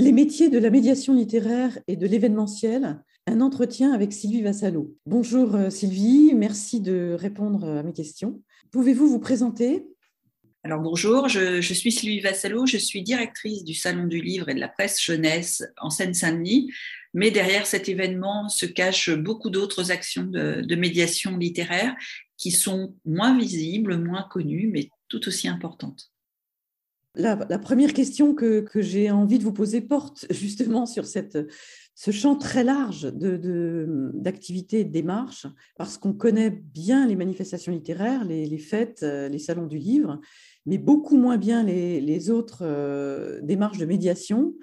Les métiers de la médiation littéraire et de l'événementiel, un entretien avec Sylvie Vassalo. Bonjour euh, Sylvie, merci de répondre à mes questions. Pouvez-vous vous présenter? Alors bonjour, je, suis Sylvie Vassalo, je suis directrice du Salon du Livre et de la Presse Jeunesse en Seine-Saint-Denis, mais derrière cet événement se cachent beaucoup d'autres actions de, médiation littéraire qui sont moins visibles, moins connues, mais tout aussi importantes. La, première question que, j'ai envie de vous poser porte justement sur ce champ très large d'activités et de démarches, parce qu'on connaît bien les manifestations littéraires, les, fêtes, euh, les salons du livre, mais beaucoup moins bien les, autres euh, démarches de médiation.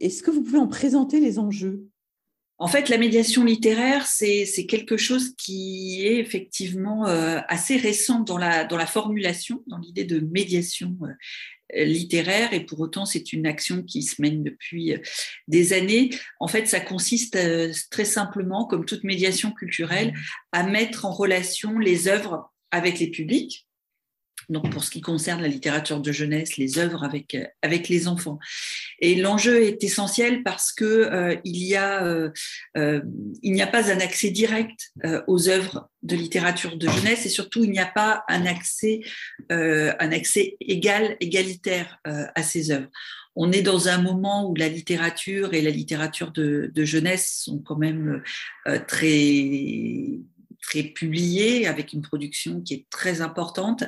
Est-ce que vous pouvez en présenter les enjeux? En fait, la médiation littéraire, c'est quelque chose qui est effectivement euh, assez récent dans la, formulation, dans l'idée de médiation euh, littéraire, et pour autant, c'est une action qui se mène depuis des années. En fait, ça consiste très simplement, comme toute médiation culturelle, à mettre en relation les œuvres avec les publics, donc pour ce qui concerne la littérature de jeunesse, les œuvres avec, euh, avec les enfants. Et l'enjeu est essentiel parce que euh, euh, il n'y a pas un accès direct aux œuvres de littérature de jeunesse et surtout il n'y a pas un accès un accès égal égalitaire à ces œuvres. On est dans un moment où la littérature et la littérature de jeunesse sont quand même très très publiées avec une production qui est très importante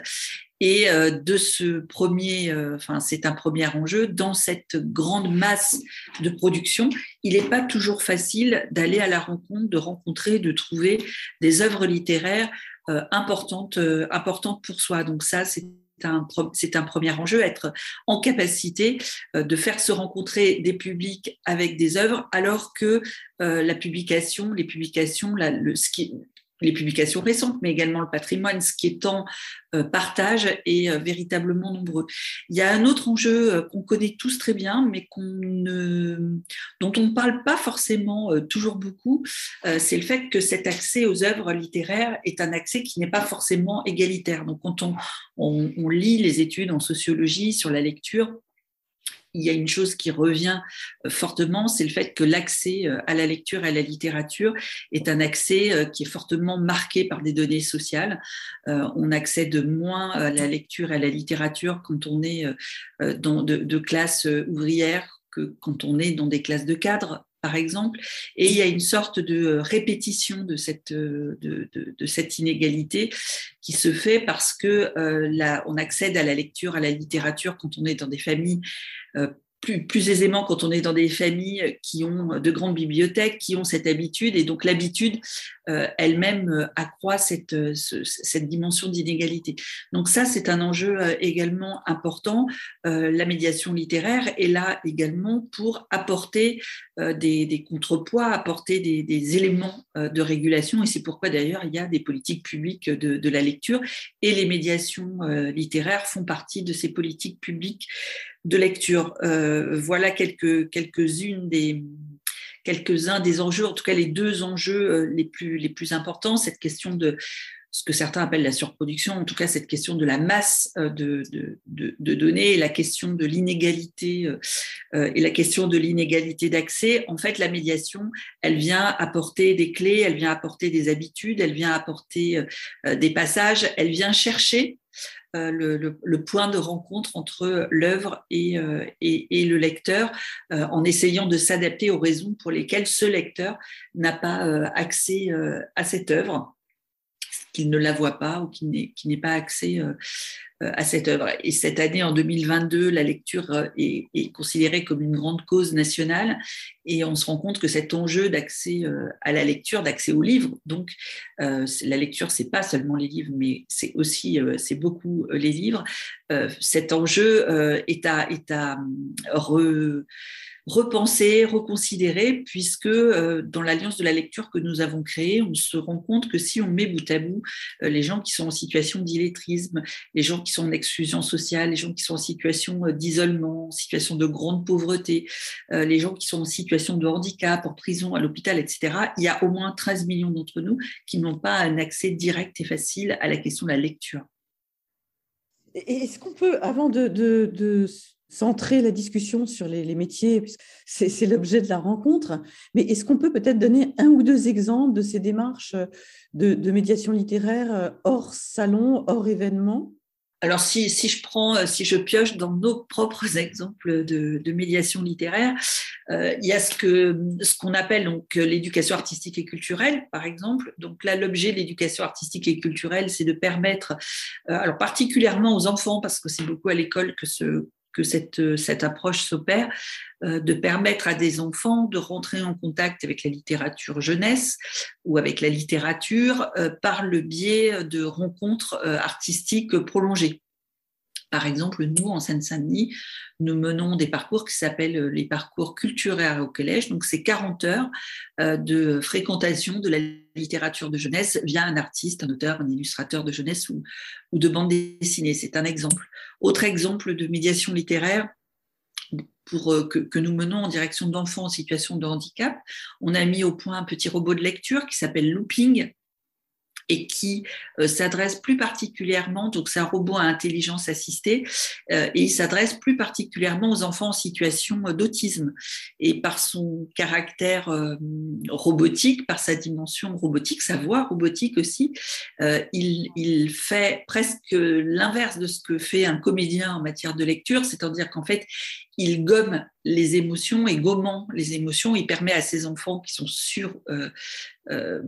et euh, de ce premier, euh, enfin, c'est un premier enjeu. Dans cette grande masse de production, il n'est pas toujours facile d'aller à la rencontre, de rencontrer, de trouver des œuvres littéraires euh, importantes, importantes pour soi. Donc ça, c'est c'est un premier enjeu, être en capacité de faire se rencontrer des publics avec des œuvres, alors que la publication, les publications, le, ce qui, les publications récentes, mais également le patrimoine, ce qui est en euh, partage est euh, véritablement nombreux. Il y a un autre enjeu euh, qu'on connaît tous très bien, mais qu'on ne, dont on ne parle pas forcément toujours beaucoup, c'est le fait que cet accès aux œuvres littéraires est un accès qui n'est pas forcément égalitaire. Donc quand on lit les études en sociologie sur la lecture, il y a une chose qui revient euh, fortement, c'est le fait que l'accès euh, à la lecture et à la littérature est un accès euh, qui est fortement marqué par des données sociales. On accède moins à la lecture et à la littérature quand on est dans de, classes ouvrières que quand on est dans des classes de cadres par exemple, et il y a une sorte de répétition de cette, de, cette inégalité qui se fait parce que on accède à la lecture, à la littérature quand on est dans des familles euh, plus, aisément quand on est dans des familles qui ont de grandes bibliothèques, qui ont cette habitude. Et donc l'habitude euh, elle-même euh, accroît cette dimension d'inégalité. Donc ça, c'est un enjeu également important. la médiation littéraire est là également pour apporter des, contrepoids, apporter des, éléments de régulation. Et c'est pourquoi d'ailleurs il y a des politiques publiques de, la lecture. Et les médiations littéraires font partie de ces politiques publiques de lecture. Euh, voilà quelques, quelques-unes des quelques-uns des enjeux, en tout cas les deux enjeux euh, les plus, les plus importants, cette question de ce que certains appellent la surproduction, en tout cas cette question de la masse euh, de, données et la question de l'inégalité et la question de l'inégalité d'accès. En fait, la médiation, elle vient apporter des clés, elle vient apporter des habitudes, elle vient apporter des passages, elle vient chercher euh, le, point de rencontre entre l'œuvre et, euh, et, le lecteur euh, en essayant de s'adapter aux raisons pour lesquelles ce lecteur n'a pas accès à cette œuvre qu'il ne la voit pas ou qu'il n'ait pas accès euh, à cette œuvre. Et cette année, en 2022, la lecture euh, est, considérée comme une grande cause nationale et on se rend compte que cet enjeu d'accès euh, à la lecture, d'accès aux livres, donc la lecture, c'est pas seulement les livres, mais c'est aussi, c'est beaucoup les livres. cet enjeu est à, est à re, repenser, reconsidérer, puisque euh, dans l'alliance de la lecture que nous avons créée, on se rend compte que si on met bout à bout euh, les gens qui sont en situation d'illettrisme, les gens qui sont en exclusion sociale, les gens qui sont en situation euh, d'isolement, en situation de grande pauvreté, les gens qui sont en situation de handicap, en prison, à l'hôpital, etc., il y a au moins 13 millions d'entre nous qui n'ont pas un accès direct et facile à la question de la lecture. Est-ce qu'on peut, avant de, de centrer la discussion sur les, métiers, c'est l'objet de la rencontre. Mais est-ce qu'on peut peut-être donner un ou deux exemples de ces démarches de médiation littéraire hors salon, hors événement? Alors, si, je prends, euh, si je pioche dans nos propres exemples de, médiation littéraire, euh, il y a ce que ce qu'on appelle l'éducation artistique et culturelle, par exemple. Donc là, l'objet de l'éducation artistique et culturelle, c'est de permettre, euh, alors particulièrement aux enfants, parce que c'est beaucoup à l'école que ce que cette, cette approche s'opère, euh, de permettre à des enfants de rentrer en contact avec la littérature jeunesse ou avec la littérature euh, par le biais de rencontres euh, artistiques prolongées. Par exemple, nous, en Seine-Saint-Denis, nous menons des parcours qui s'appellent les parcours culturels au collège. Donc, c'est 40 heures de fréquentation de la littérature de jeunesse via un artiste, un auteur, un illustrateur de jeunesse ou, ou de bande dessinée. C'est un exemple. Autre exemple de médiation littéraire, pour, euh, que, que, nous menons en direction d'enfants en situation de handicap. On a mis au point un petit robot de lecture qui s'appelle Looping, et qui euh, s'adresse plus particulièrement, donc c'est un robot à intelligence assistée, euh, et il s'adresse plus particulièrement aux enfants en situation euh, d'autisme. Et par son caractère robotique, par sa dimension robotique, sa voix robotique aussi, il, il, fait presque l'inverse de ce que fait un comédien en matière de lecture, c'est-à-dire qu'en fait, il gomme les émotions et gommant les émotions, il permet à ces enfants qui sont euh, euh,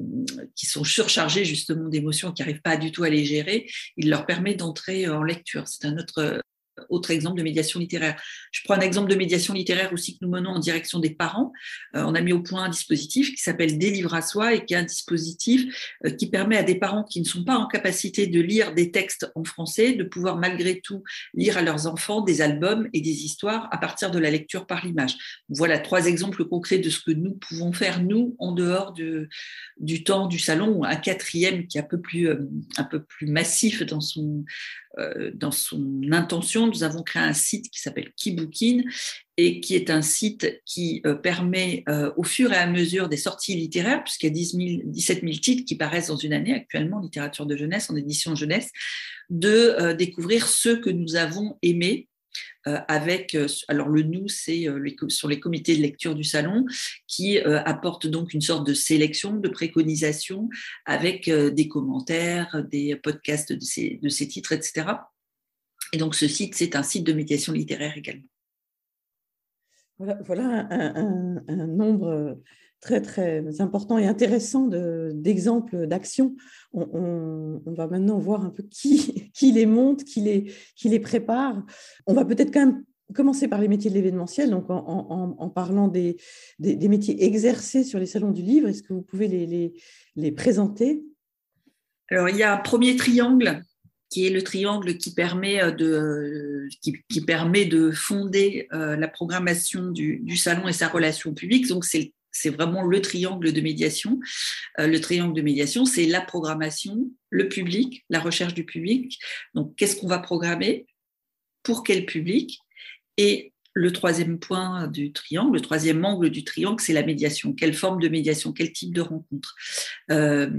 qui sont surchargés justement d'émotions, qui n'arrivent pas du tout à les gérer, il leur permet d'entrer en lecture. C'est un autre autre exemple de médiation littéraire. Je prends un exemple de médiation littéraire aussi que nous menons en direction des parents. Euh, on a mis au point un dispositif qui s'appelle Délivre à soi et qui est un dispositif euh, qui permet à des parents qui ne sont pas en capacité de lire des textes en français de pouvoir malgré tout lire à leurs enfants des albums et des histoires à partir de la lecture par l'image. Voilà trois exemples concrets de ce que nous pouvons faire, nous, en dehors de, du temps du salon, ou un quatrième qui est un peu plus, euh, massif dans son intention, nous avons créé un site qui s'appelle Kibookin et qui est un site qui euh, permet euh, au fur et à mesure des sorties littéraires, puisqu'il y a 17 000 titres qui paraissent dans une année actuellement, littérature de jeunesse, en édition jeunesse, de découvrir ceux que nous avons aimés euh, avec, euh, alors le nous, c'est euh, sur les comités de lecture du salon, qui apportent donc une sorte de sélection, de préconisation, avec des commentaires, des podcasts de ces titres, etc. Et donc ce site, c'est un site de médiation littéraire également. Voilà, un, nombre très très important et intéressant d'exemples d'actions. On, va maintenant voir un peu qui, qui les monte, qui les, qui les prépare. On va peut-être quand même commencer par les métiers de l'événementiel, donc en, parlant des, des, métiers exercés sur les salons du livre. Est-ce que vous pouvez les, les, les présenter? Alors, il y a un premier triangle qui est le triangle qui permet euh, de, qui, permet de fonder euh, la programmation du, salon et sa relation publique. Donc, c'est c'est vraiment le triangle de médiation. Euh, le triangle de médiation, c'est la programmation, le public, la recherche du public. Donc, qu'est-ce qu'on va programmer? Pour quel public? Et le troisième point du triangle, le troisième angle du triangle, c'est la médiation. Quelle forme de médiation Quel type de rencontre? Euh,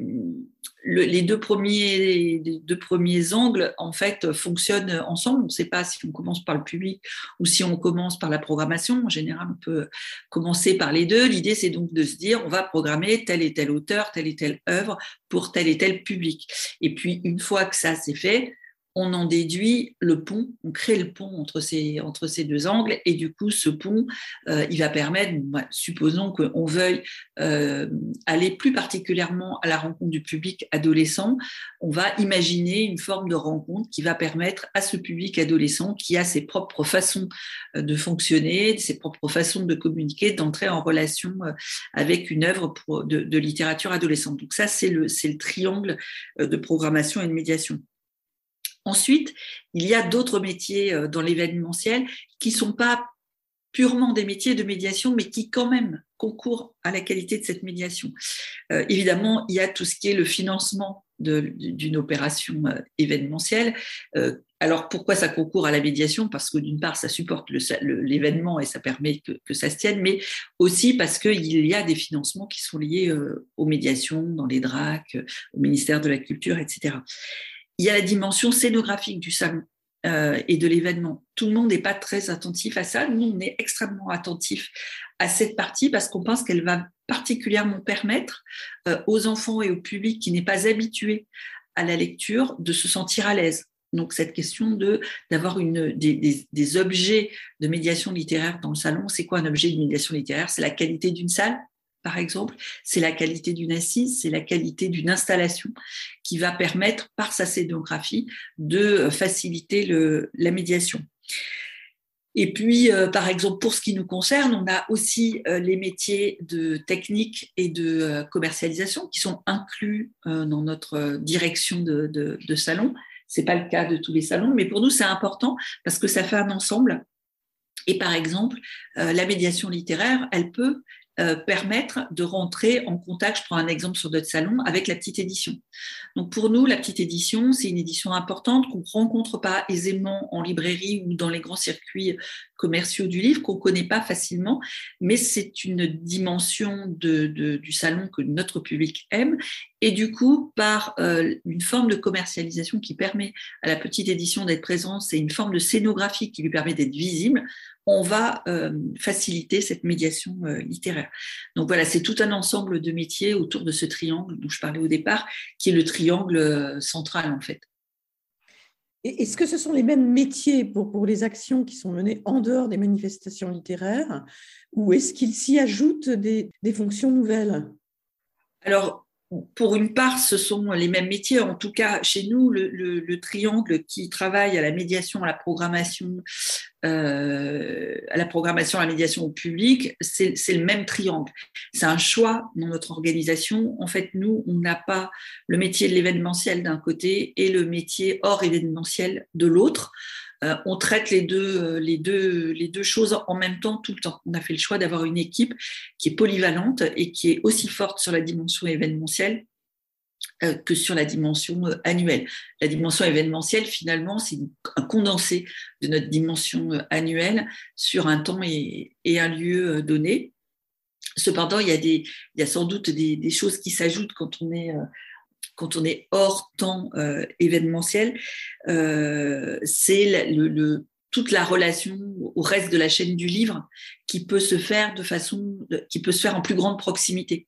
les deux premiers, angles, en fait, fonctionnent ensemble. On ne sait pas si on commence par le public ou si on commence par la programmation. En général, on peut commencer par les deux. L'idée, c'est donc de se dire, on va programmer tel et tel auteur, telle et telle œuvre pour tel et tel public. Et puis, une fois que ça c'est fait, on en déduit le pont, on crée le pont entre ces, deux angles, et du coup, ce pont, euh, il va permettre, supposons qu'on veuille euh, aller plus particulièrement à la rencontre du public adolescent, on va imaginer une forme de rencontre qui va permettre à ce public adolescent, qui a ses propres façons euh, de fonctionner, ses propres façons de communiquer, d'entrer en relation avec une œuvre de, littérature adolescente. Donc ça, c'est le triangle de programmation et de médiation. Ensuite, il y a d'autres métiers euh, dans l'événementiel qui ne sont pas purement des métiers de médiation, mais qui quand même concourent à la qualité de cette médiation. Euh, évidemment, il y a tout ce qui est le financement d'une opération euh, événementielle. alors pourquoi ça concourt à la médiation? Parce que d'une part, ça supporte l'événement et ça permet que, ça se tienne, mais aussi parce qu'il y a des financements qui sont liés aux médiations dans les DRAC, au ministère de la Culture, etc il y a la dimension scénographique du salon. et de l'événement. Tout le monde n'est pas très attentif à ça. Nous, on est extrêmement attentif à cette partie parce qu'on pense qu'elle va particulièrement permettre aux enfants et au public qui n'est pas habitué à la lecture de se sentir à l'aise. Donc cette question de d'avoir des, objets de médiation littéraire dans le salon, c'est quoi un objet de médiation littéraire? C'est la qualité d'une salle, par exemple, c'est la qualité d'une assise, c'est la qualité d'une installation qui va permettre par sa scénographie de faciliter la médiation. Et puis, euh, par exemple, pour ce qui nous concerne, on a aussi euh, les métiers de technique et de euh, commercialisation qui sont inclus dans notre direction de, de, salon. C'est pas le cas de tous les salons, mais pour nous, c'est important parce que ça fait un ensemble. Et par exemple, la médiation littéraire, elle peut euh, permettre de rentrer en contact, je prends un exemple sur notre salon, avec la petite édition. Donc pour nous, la petite édition, c'est une édition importante qu'on ne rencontre pas aisément en librairie ou dans les grands circuits commerciaux du livre, qu'on ne connaît pas facilement, mais c'est une dimension du salon que notre public aime. Et du coup, par euh, une forme de commercialisation qui permet à la petite édition d'être présente, c'est une forme de scénographie qui lui permet d'être visible, on va euh, faciliter cette médiation euh, littéraire. Donc voilà, c'est tout un ensemble de métiers autour de ce triangle dont je parlais au départ, qui est le triangle central en fait. Est-ce que ce sont les mêmes métiers pour, pour les actions qui sont menées en dehors des manifestations littéraires ou est-ce qu'il s'y ajoute des, des fonctions nouvelles? Alors, pour une part, ce sont les mêmes métiers. En tout cas, chez nous, le, triangle qui travaille à la médiation, à la programmation, euh, à la programmation, à la médiation au public, c'est le même triangle. C'est un choix dans notre organisation. En fait, nous, on n'a pas le métier de l'événementiel d'un côté et le métier hors événementiel de l'autre. Euh, on traite les deux, euh, les, deux, les deux choses en même temps, tout le temps. On a fait le choix d'avoir une équipe qui est polyvalente et qui est aussi forte sur la dimension événementielle euh, que sur la dimension annuelle. La dimension événementielle, finalement, c'est un condensé de notre dimension annuelle sur un temps et, un lieu donné. Cependant, il y a, des, il y a sans doute des, des choses qui s'ajoutent quand on est quand on est hors temps euh, événementiel, euh, c'est toute la relation au reste de la chaîne du livre qui peut se faire de façon, qui peut se faire en plus grande proximité.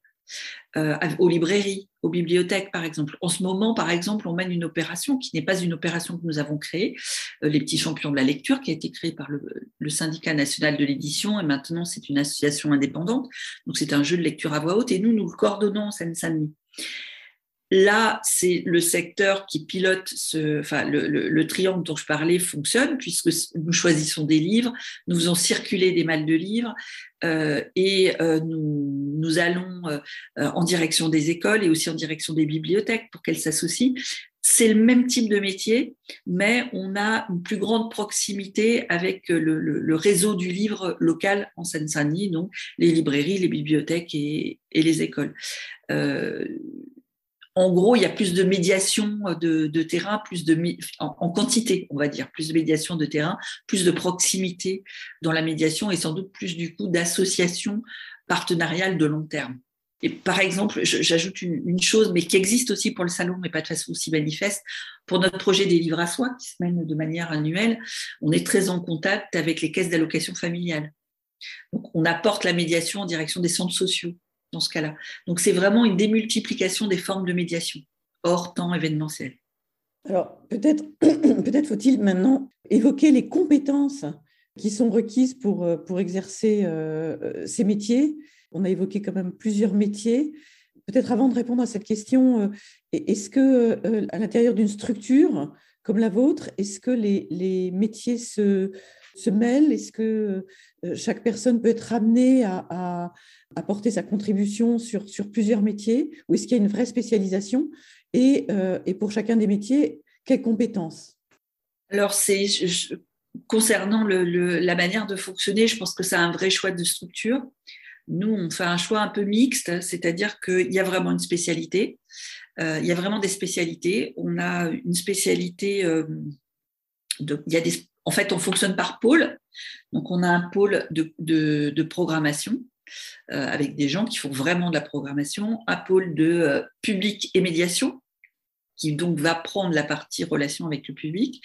Euh, aux librairies, aux bibliothèques, par exemple. En ce moment, par exemple, on mène une opération qui n'est pas une opération que nous avons créée, les petits champions de la lecture, qui a été créée par le, le syndicat national de l'édition, et maintenant c'est une association indépendante. Donc c'est un jeu de lecture à voix haute, et nous, nous le coordonnons en Seine-Saint-Denis. Là, c'est le secteur qui pilote ce, enfin, le, triangle dont je parlais fonctionne puisque nous choisissons des livres, nous faisons circuler des malles de livres euh, et euh, nous, allons euh, en direction des écoles et aussi en direction des bibliothèques pour qu'elles s'associent. C'est le même type de métier, mais on a une plus grande proximité avec le, réseau du livre local en Seine-Saint-Denis, donc les librairies, les bibliothèques et, les écoles. En gros, il y a plus de médiation de, terrain, plus de en, quantité, on va dire, plus de médiation de terrain, plus de proximité dans la médiation et sans doute plus du coup d'association partenariale de long terme. Et par exemple, j'ajoute une, chose, mais qui existe aussi pour le salon, mais pas de façon aussi manifeste. Pour notre projet des livres à soi, qui se mène de manière annuelle, on est très en contact avec les caisses d'allocation familiale. Donc, on apporte la médiation en direction des centres sociaux dans ce cas-là. Donc c'est vraiment une démultiplication des formes de médiation hors temps événementiel. Alors peut-être peut faut-il maintenant évoquer les compétences qui sont requises pour, euh, pour exercer euh, ces métiers. On a évoqué quand même plusieurs métiers. Peut-être avant de répondre à cette question, euh, est-ce que à l'intérieur d'une structure comme la vôtre, est-ce que les, les métiers se, se mêlent? Est-ce que chaque personne peut être amenée à, apporter sa contribution sur, plusieurs métiers? Ou est-ce qu'il y a une vraie spécialisation? Et, euh, pour chacun des métiers, quelles compétences? Alors, c'est concernant la manière de fonctionner, je pense que c'est un vrai choix de structure. Nous, on fait un choix un peu mixte, c'est-à-dire qu'il y a vraiment une spécialité. Euh, il y a vraiment des spécialités. On a une spécialité, euh, de, il y a des, en fait, on fonctionne par pôle. Donc, on a un pôle de, programmation euh, avec des gens qui font vraiment de la programmation, un pôle de euh, public et médiation, qui donc va prendre la partie relation avec le public.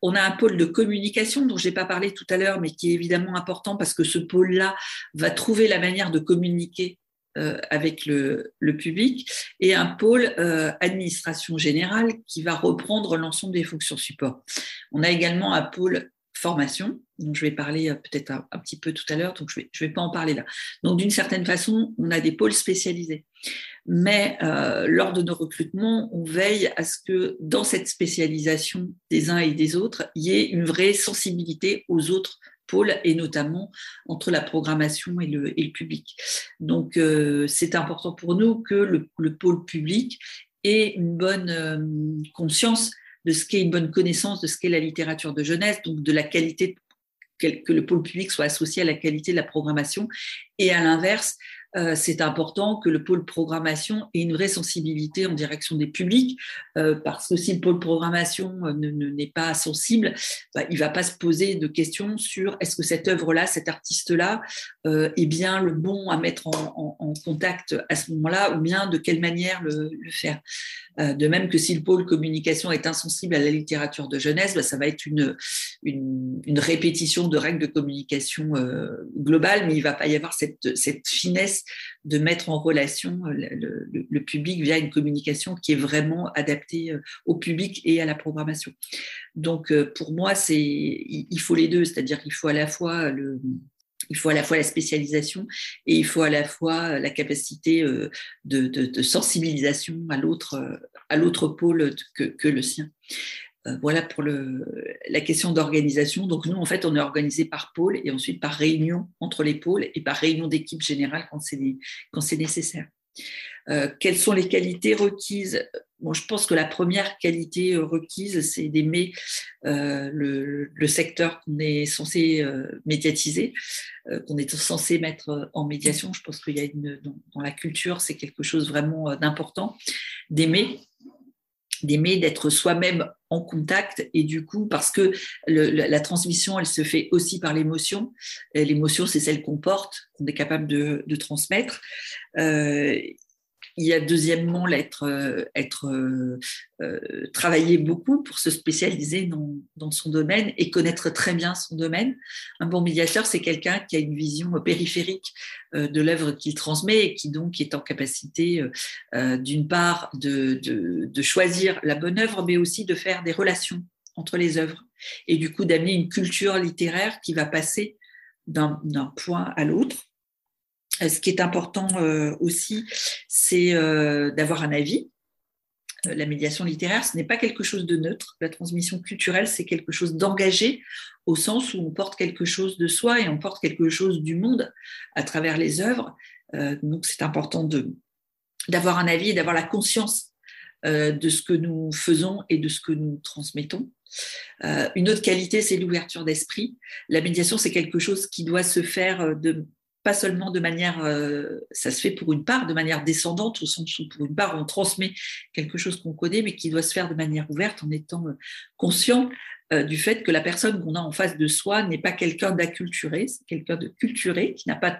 On a un pôle de communication dont je n'ai pas parlé tout à l'heure, mais qui est évidemment important parce que ce pôle-là va trouver la manière de communiquer avec le, public, et un pôle euh, administration générale qui va reprendre l'ensemble des fonctions support. On a également un pôle formation, dont je vais parler euh, peut-être un, petit peu tout à l'heure, donc je ne vais pas en parler là. Donc d'une certaine façon, on a des pôles spécialisés. Mais lors de nos recrutements, on veille à ce que dans cette spécialisation des uns et des autres, il y ait une vraie sensibilité aux autres pôles et notamment entre la programmation et le, public. Donc, euh, c'est important pour nous que le, pôle public ait une bonne euh, conscience de ce qu'est une bonne connaissance de ce qu'est la littérature de jeunesse, donc de la qualité que le pôle public soit associé à la qualité de la programmation et à l'inverse, euh, c'est important que le pôle programmation ait une vraie sensibilité en direction des publics, euh, parce que si le pôle programmation euh, n'est pas sensible, bah, il ne va pas se poser de questions sur est-ce que cette œuvre-là, cet artiste-là, est bien le bon à mettre en, contact à ce moment-là, ou bien de quelle manière le, faire. de même que si le pôle communication est insensible à la littérature de jeunesse, bah, ça va être une, une, répétition de règles de communication globale, mais il ne va pas y avoir cette, cette finesse de mettre en relation euh, le, public via une communication qui est vraiment adaptée euh, au public et à la programmation. Donc, euh, pour moi, c'est il faut les deux, c'est-à-dire qu'il faut à la fois le, il faut à la fois la spécialisation et il faut à la fois la capacité de, sensibilisation à l'autre, pôle que, le sien. Euh, voilà pour la question d'organisation. Donc nous, en fait, on est organisé par pôle et ensuite par réunion entre les pôles et par réunion d'équipe générale quand c'est nécessaire. Euh, quelles sont les qualités requises? Je pense que la première qualité euh, requise, c'est d'aimer le, secteur qu'on est censé médiatiser, qu'on est censé mettre en médiation. Je pense qu'il y a une, dans la culture, c'est quelque chose vraiment d'important, d'aimer d'aimer d'être soi-même en contact. Et du coup parce que la, transmission elle se fait aussi par l'émotion. L'émotion c'est celle qu'on porte qu'on est capable de, transmettre. Euh, il y a deuxièmement euh, être, euh, euh, travailler beaucoup pour se spécialiser dans, son domaine et connaître très bien son domaine. Un bon médiateur, c'est quelqu'un qui a une vision périphérique de l'œuvre qu'il transmet et qui donc est en capacité, d'une part, de, choisir la bonne œuvre, mais aussi de faire des relations entre les œuvres et du coup d'amener une culture littéraire qui va passer d'un point à l'autre ce qui est important aussi, c'est euh, d'avoir un avis. La médiation littéraire, ce n'est pas quelque chose de neutre. La transmission culturelle, c'est quelque chose d'engagé au sens où on porte quelque chose de soi et on porte quelque chose du monde à travers les œuvres. Donc, c'est important d'avoir un avis et d'avoir la conscience de ce que nous faisons et de ce que nous transmettons. une autre qualité, c'est l'ouverture d'esprit. La médiation, c'est quelque chose qui doit se faire de pas seulement de manière, euh, ça se fait pour une part de manière descendante, au sens où pour une part on transmet quelque chose qu'on connaît, mais qui doit se faire de manière ouverte en étant euh, conscient euh, du fait que la personne qu'on a en face de soi n'est pas quelqu'un d'acculturé, c'est quelqu'un de culturé, qui n'a pas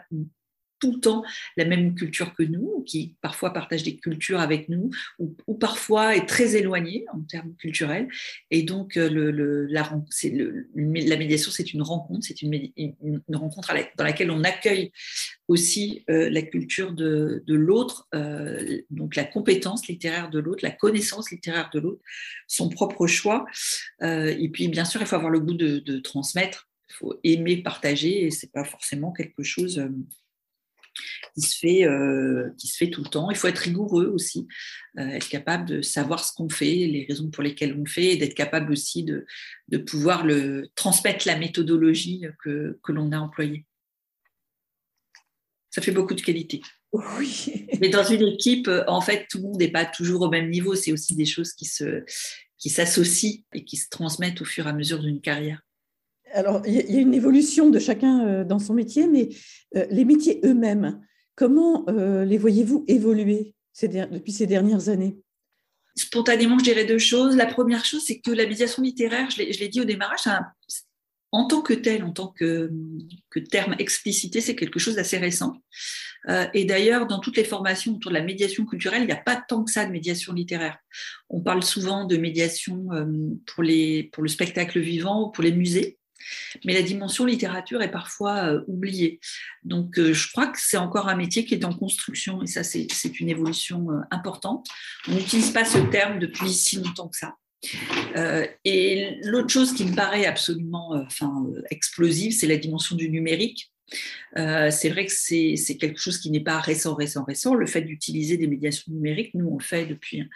tout le temps la même culture que nous, qui parfois partage des cultures avec nous, ou, parfois est très éloigné en termes culturels. Et donc, euh, le, la, le, la, médiation, c'est une rencontre, c'est une, une, rencontre dans laquelle on accueille aussi euh, la culture de, de l'autre, euh, donc la compétence littéraire de l'autre, la connaissance littéraire de l'autre, son propre choix. et puis, bien sûr, il faut avoir le goût de, de transmettre. Il faut aimer partager, et c'est pas forcément quelque chose qui se fait, euh, qui se fait tout le temps. Il faut être rigoureux aussi, euh, être capable de savoir ce qu'on fait, les raisons pour lesquelles on le fait, et d'être capable aussi de, de, pouvoir le, transmettre la méthodologie que, que l'on a employée. Ça fait beaucoup de qualité. Oui. Mais dans une équipe, en fait, tout le monde n'est pas toujours au même niveau. C'est aussi des choses qui se qui s'associent et qui se transmettent au fur et à mesure d'une carrière. Alors, il y a une évolution de chacun euh, dans son métier, mais euh, les métiers eux-mêmes, comment euh, les voyez-vous évoluer depuis ces dernières années? Spontanément, je dirais deux choses. La première chose, c'est que la médiation littéraire, je l'ai dit au démarrage, en tant que tel, en tant que, terme explicité, c'est quelque chose d'assez récent. Et d'ailleurs, dans toutes les formations autour de la médiation culturelle, il n'y a pas tant que ça de médiation littéraire. On parle souvent de médiation pour, les, pour le spectacle vivant ou pour les musées, mais la dimension littérature est parfois euh, oubliée. Donc, je crois que c'est encore un métier qui est en construction, et ça, c'est une évolution importante. On n'utilise pas ce terme depuis si longtemps que ça. Euh, et l'autre chose qui me paraît absolument euh, explosive, c'est la dimension du numérique. Euh, c'est vrai que c'est quelque chose qui n'est pas récent, récent, récent. Le fait d'utiliser des médiations numériques, nous, on le fait depuis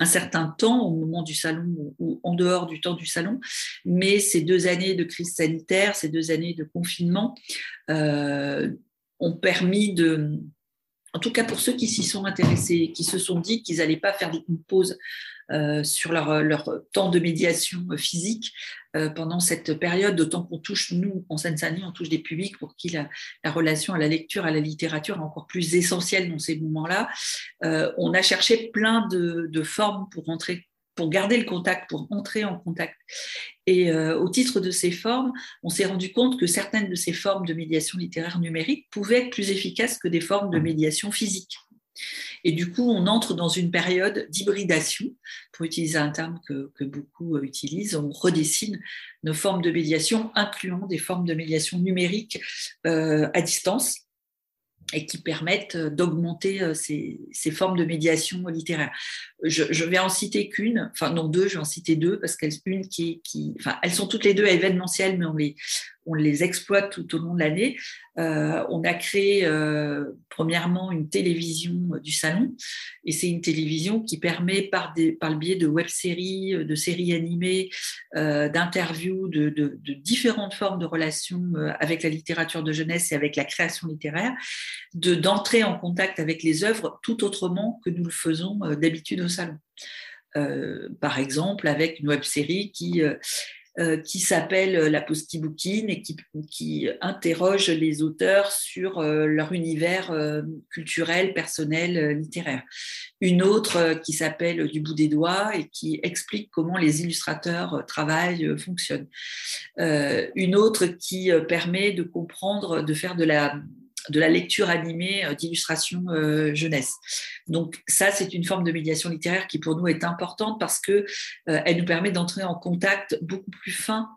un, certain temps, au moment du salon ou, en dehors du temps du salon. Mais ces deux années de crise sanitaire, ces deux années de confinement ont permis de, en tout cas pour ceux qui s'y sont intéressés, qui se sont dit qu'ils n'allaient pas faire une pause euh, sur leur, leur, temps de médiation physique euh, pendant cette période, d'autant qu'on touche, nous, en Seine-Saint-Denis, on touche des publics pour qui la, la, relation à la lecture, à la littérature est encore plus essentielle dans ces moments-là. Euh, on a cherché plein de, de formes pour rentrer pour garder le contact, pour entrer en contact. Et euh, au titre de ces formes, on s'est rendu compte que certaines de ces formes de médiation littéraire numérique pouvaient être plus efficaces que des formes de médiation physique. Et du coup, on entre dans une période d'hybridation, pour utiliser un terme que, beaucoup utilisent. On redessine nos formes de médiation, incluant des formes de médiation numérique euh, à distance et qui permettent d'augmenter euh, ces, formes de médiation littéraire. Je, vais en citer qu'une, enfin non deux, je vais en citer deux parce qu'elles une qui, qui, enfin elles sont toutes les deux événementielles, mais on les on les exploite tout au long de l'année. Euh, on a créé euh, premièrement une télévision du salon, et c'est une télévision qui permet par, le biais de web-séries, de séries animées, euh, d'interviews, de, différentes formes de relations avec la littérature de jeunesse et avec la création littéraire, de d'entrer en contact avec les œuvres tout autrement que nous le faisons d'habitude au salon. par exemple, avec une web-série qui euh, qui s'appelle euh, La Posty Booking et qui, qui, interroge les auteurs sur euh, leur univers culturel, personnel, littéraire. Une autre qui s'appelle Du bout des doigts et qui explique comment les illustrateurs travaillent, fonctionnent. une autre qui permet de comprendre, de faire de la de la lecture animée euh, d'illustration euh, jeunesse. Donc ça, c'est une forme de médiation littéraire qui pour nous est importante parce que euh, elle nous permet d'entrer en contact beaucoup plus fin,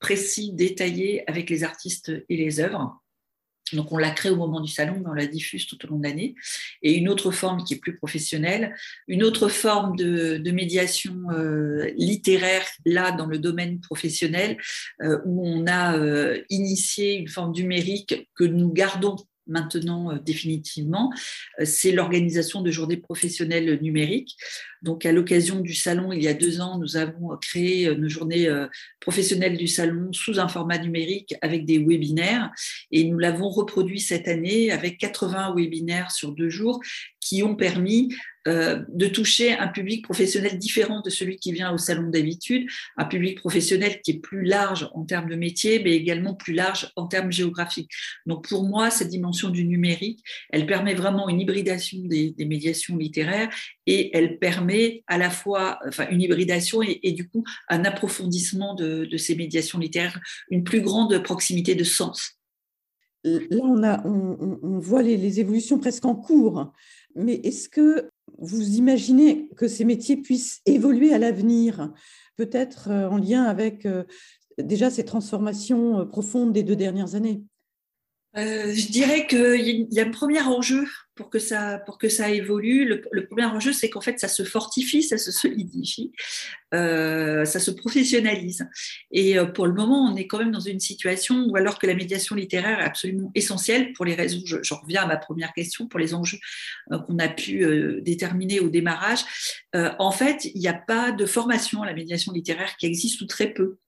précis, détaillé avec les artistes et les œuvres. Donc on l'a créé au moment du salon, mais on la diffuse tout au long de l'année. Et une autre forme qui est plus professionnelle, une autre forme de, médiation littéraire, là dans le domaine professionnel, où on a initié une forme numérique que nous gardons maintenant euh, définitivement, euh, c'est l'organisation de journées professionnelles numériques. Donc, à l'occasion du salon, il y a deux ans, nous avons créé nos journées euh, professionnelles du salon sous un format numérique avec des webinaires et nous l'avons reproduit cette année avec 80 webinaires sur deux jours qui ont permis euh, de toucher un public professionnel différent de celui qui vient au salon d'habitude, un public professionnel qui est plus large en termes de métier, mais également plus large en termes géographiques. Donc pour moi, cette dimension du numérique, elle permet vraiment une hybridation des, médiations littéraires et elle permet à la fois enfin, une hybridation et, du coup un approfondissement de, ces médiations littéraires, une plus grande proximité de sens. Là, on, a, on, voit les, les, évolutions presque en cours, mais est-ce que vous imaginez que ces métiers puissent évoluer à l'avenir, peut-être euh, en lien avec euh, déjà ces transformations euh, profondes des deux dernières années? Je dirais qu'il y a un premier enjeu pour que ça, pour que ça évolue. Le, premier enjeu, c'est qu'en fait, ça se fortifie, ça se solidifie, euh, ça se professionnalise. Et euh, pour le moment, on est quand même dans une situation où, alors que la médiation littéraire est absolument essentielle pour les raisons, j'en reviens à ma première question, pour les enjeux euh, qu'on a pu déterminer au démarrage, en fait, il n'y a pas de formation à la médiation littéraire qui existe ou très peu.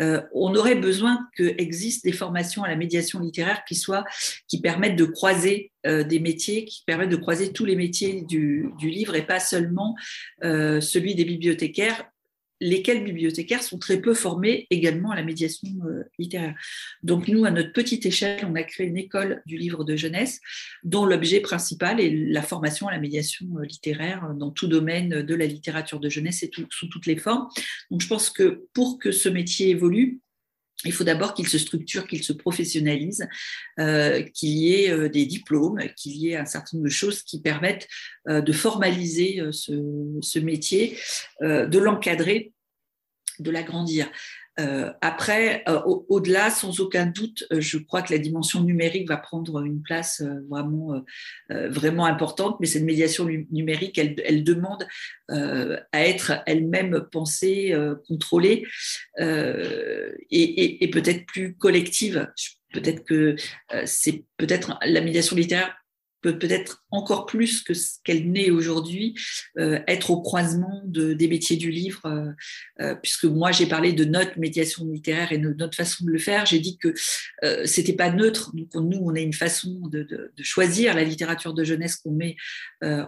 Euh, on aurait besoin qu'existent des formations à la médiation littéraire qui soient, qui permettent de croiser euh, des métiers, qui permettent de croiser tous les métiers du, livre et pas seulement euh, celui des bibliothécaires lesquels bibliothécaires sont très peu formés également à la médiation euh, littéraire. Donc nous, à notre petite échelle, on a créé une école du livre de jeunesse dont l'objet principal est la formation à la médiation euh, littéraire dans tout domaine de la littérature de jeunesse et sous toutes les formes. Donc je pense que pour que ce métier évolue, il faut d'abord qu'il se structure, qu'il se professionnalise, euh, qu'il y ait euh, des diplômes, qu'il y ait un certain nombre de choses qui permettent euh, de formaliser ce, métier, de l'encadrer, de l'agrandir. Euh, après, euh, au-delà, sans aucun doute, euh, je crois que la dimension numérique va prendre une place vraiment, vraiment importante, mais cette médiation numérique, elle, demande à être elle-même pensée, contrôlée et, et peut-être plus collective. Peut-être que c'est peut-être la médiation littéraire peut-être encore plus que ce qu'elle n'est aujourd'hui, euh, être au croisement de, des métiers du livre, euh, euh, puisque moi j'ai parlé de notre médiation littéraire et de notre façon de le faire. J'ai dit que c'était pas neutre. Donc nous, on a une façon de, de, de choisir la littérature de jeunesse qu'on met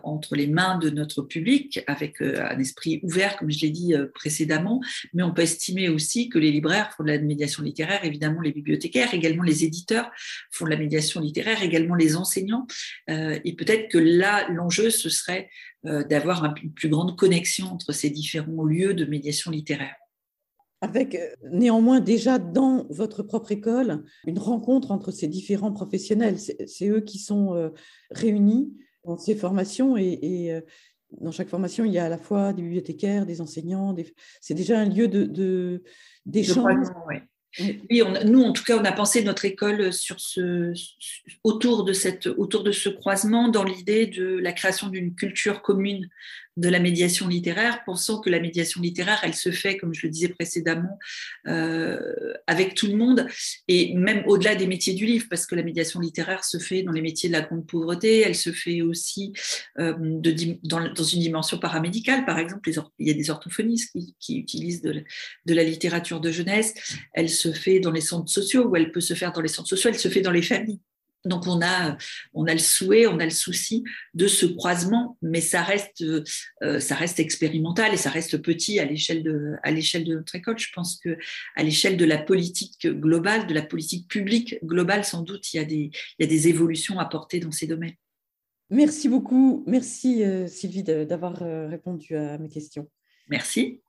entre les mains de notre public, avec un esprit ouvert, comme je l'ai dit précédemment. Mais on peut estimer aussi que les libraires font de la médiation littéraire, évidemment les bibliothécaires, également les éditeurs font de la médiation littéraire, également les enseignants. Et peut-être que là, l'enjeu, ce serait euh, d'avoir une plus grande connexion entre ces différents lieux de médiation littéraire. Avec euh, néanmoins déjà dans votre propre école une rencontre entre ces différents professionnels. C'est eux qui sont euh, réunis dans ces formations et, dans chaque formation, il y a à la fois des bibliothécaires, des enseignants. C'est déjà un lieu d'échange. De, oui, nous, en tout cas, on a pensé notre école autour de ce croisement dans l'idée de la création d'une culture commune de la médiation littéraire, pensant que la médiation littéraire, elle se fait, comme je le disais précédemment, euh, avec tout le monde, et même au-delà des métiers du livre, parce que la médiation littéraire se fait dans les métiers de la grande pauvreté, elle se fait aussi euh, dans, une dimension paramédicale, par exemple, il y a des orthophonistes qui, utilisent de, la littérature de jeunesse, elle se fait dans les centres sociaux, ou elle peut se faire dans les centres sociaux, elle se fait dans les familles. Donc on a, on a le souhait, on a le souci de ce croisement, mais ça reste, euh, ça reste expérimental et ça reste petit à l'échelle de, à l'échelle de notre école. Je pense que à l'échelle de la politique globale, de la politique publique globale, sans doute, il y a des, il y a des évolutions à porter dans ces domaines. Merci beaucoup. Merci euh, Sylvie d'avoir euh, répondu à mes questions. Merci.